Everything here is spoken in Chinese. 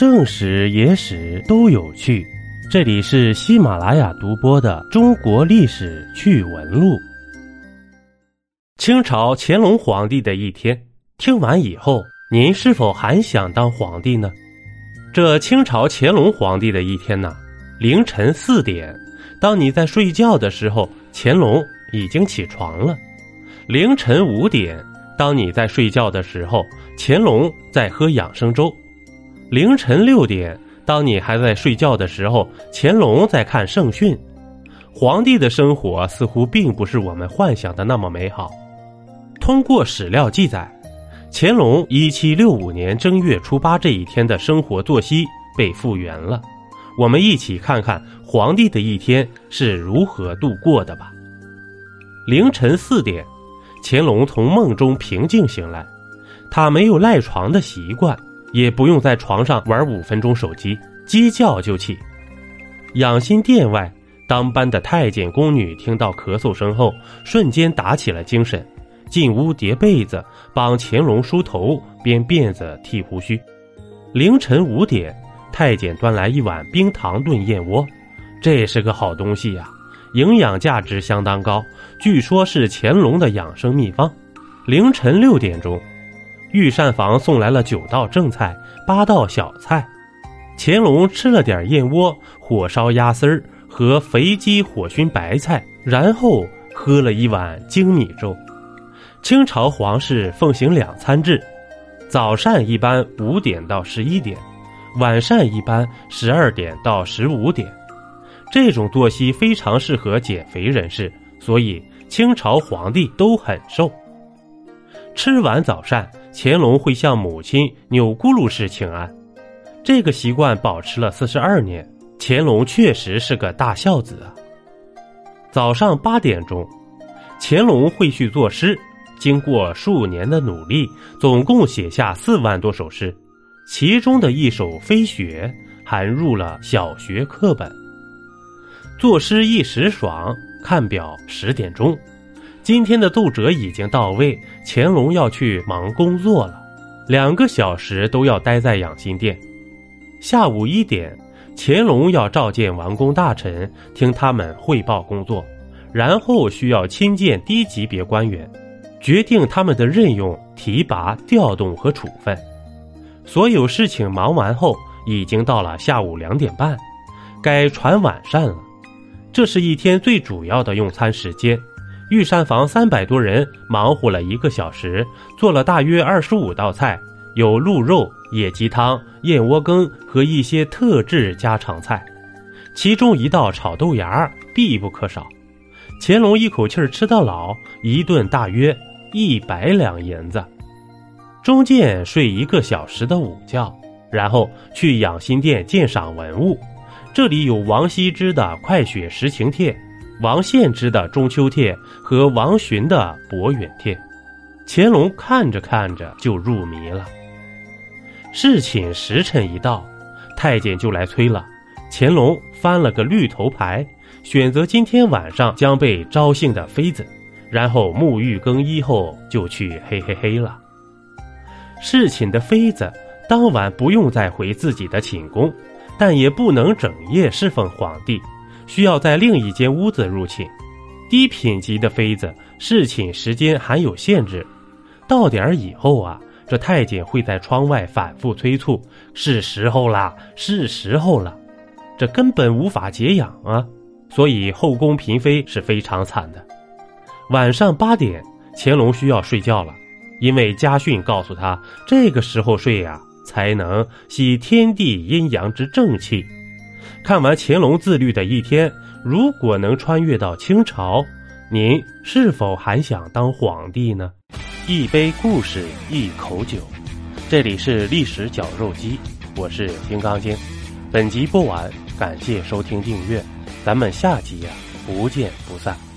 正史、野史都有趣。这里是喜马拉雅独播的《中国历史趣闻录》。清朝乾隆皇帝的一天，听完以后，您是否还想当皇帝呢？这清朝乾隆皇帝的一天呢，凌晨四点，当你在睡觉的时候，乾隆已经起床了；凌晨五点，当你在睡觉的时候，乾隆在喝养生粥；凌晨六点。当你还在睡觉的时候，乾隆在看圣训。皇帝的生活似乎并不是我们幻想的那么美好。通过史料记载，乾隆一七六五年正月初八这一天的生活作息被复原了。我们一起看看皇帝的一天是如何度过的吧。凌晨四点，乾隆从梦中平静醒来，他没有赖床的习惯。也不用在床上玩五分钟手机，鸡叫就起。养心殿外，当班的太监宫女听到咳嗽声后，瞬间打起了精神，进屋叠被子，帮乾隆梳头、编辫子、剃胡须。凌晨五点，太监端来一碗冰糖炖燕窝，这是个好东西呀，营养价值相当高，据说是乾隆的养生秘方。凌晨六点钟。御膳房送来了九道正菜，八道小菜。乾隆吃了点燕窝、火烧鸭丝儿和肥鸡火熏白菜，然后喝了一碗精米粥。清朝皇室奉行两餐制，早膳一般五点到十一点，晚膳一般十二点到十五点。这种作息非常适合减肥人士，所以清朝皇帝都很瘦。吃完早膳。乾隆会向母亲钮钴禄氏请安，这个习惯保持了四十二年。乾隆确实是个大孝子啊。早上八点钟，乾隆会去作诗，经过数年的努力，总共写下四万多首诗，其中的一首《飞雪》还入了小学课本。作诗一时爽，看表十点钟。今天的奏折已经到位，乾隆要去忙工作了，两个小时都要待在养心殿。下午一点，乾隆要召见王公大臣，听他们汇报工作，然后需要亲见低级别官员，决定他们的任用、提拔、调动和处分。所有事情忙完后，已经到了下午两点半，该传晚膳了。这是一天最主要的用餐时间。御膳房三百多人忙活了一个小时，做了大约二十五道菜，有鹿肉、野鸡汤、燕窝羹和一些特制家常菜，其中一道炒豆芽必不可少。乾隆一口气吃到老，一顿大约一百两银子。中间睡一个小时的午觉，然后去养心殿鉴赏文物，这里有王羲之的《快雪时晴帖》。王献之的《中秋帖》和王洵的《博远帖》，乾隆看着看着就入迷了。侍寝时辰一到，太监就来催了。乾隆翻了个绿头牌，选择今天晚上将被招幸的妃子，然后沐浴更衣后就去嘿嘿嘿了。侍寝的妃子当晚不用再回自己的寝宫，但也不能整夜侍奉皇帝。需要在另一间屋子入寝，低品级的妃子侍寝时间还有限制，到点儿以后啊，这太监会在窗外反复催促：“是时候啦，是时候了。”这根本无法解痒啊，所以后宫嫔妃是非常惨的。晚上八点，乾隆需要睡觉了，因为家训告诉他，这个时候睡呀，才能吸天地阴阳之正气。看完乾隆自律的一天，如果能穿越到清朝，您是否还想当皇帝呢？一杯故事，一口酒，这里是历史绞肉机，我是金刚经。本集播完，感谢收听订阅，咱们下集呀，不见不散。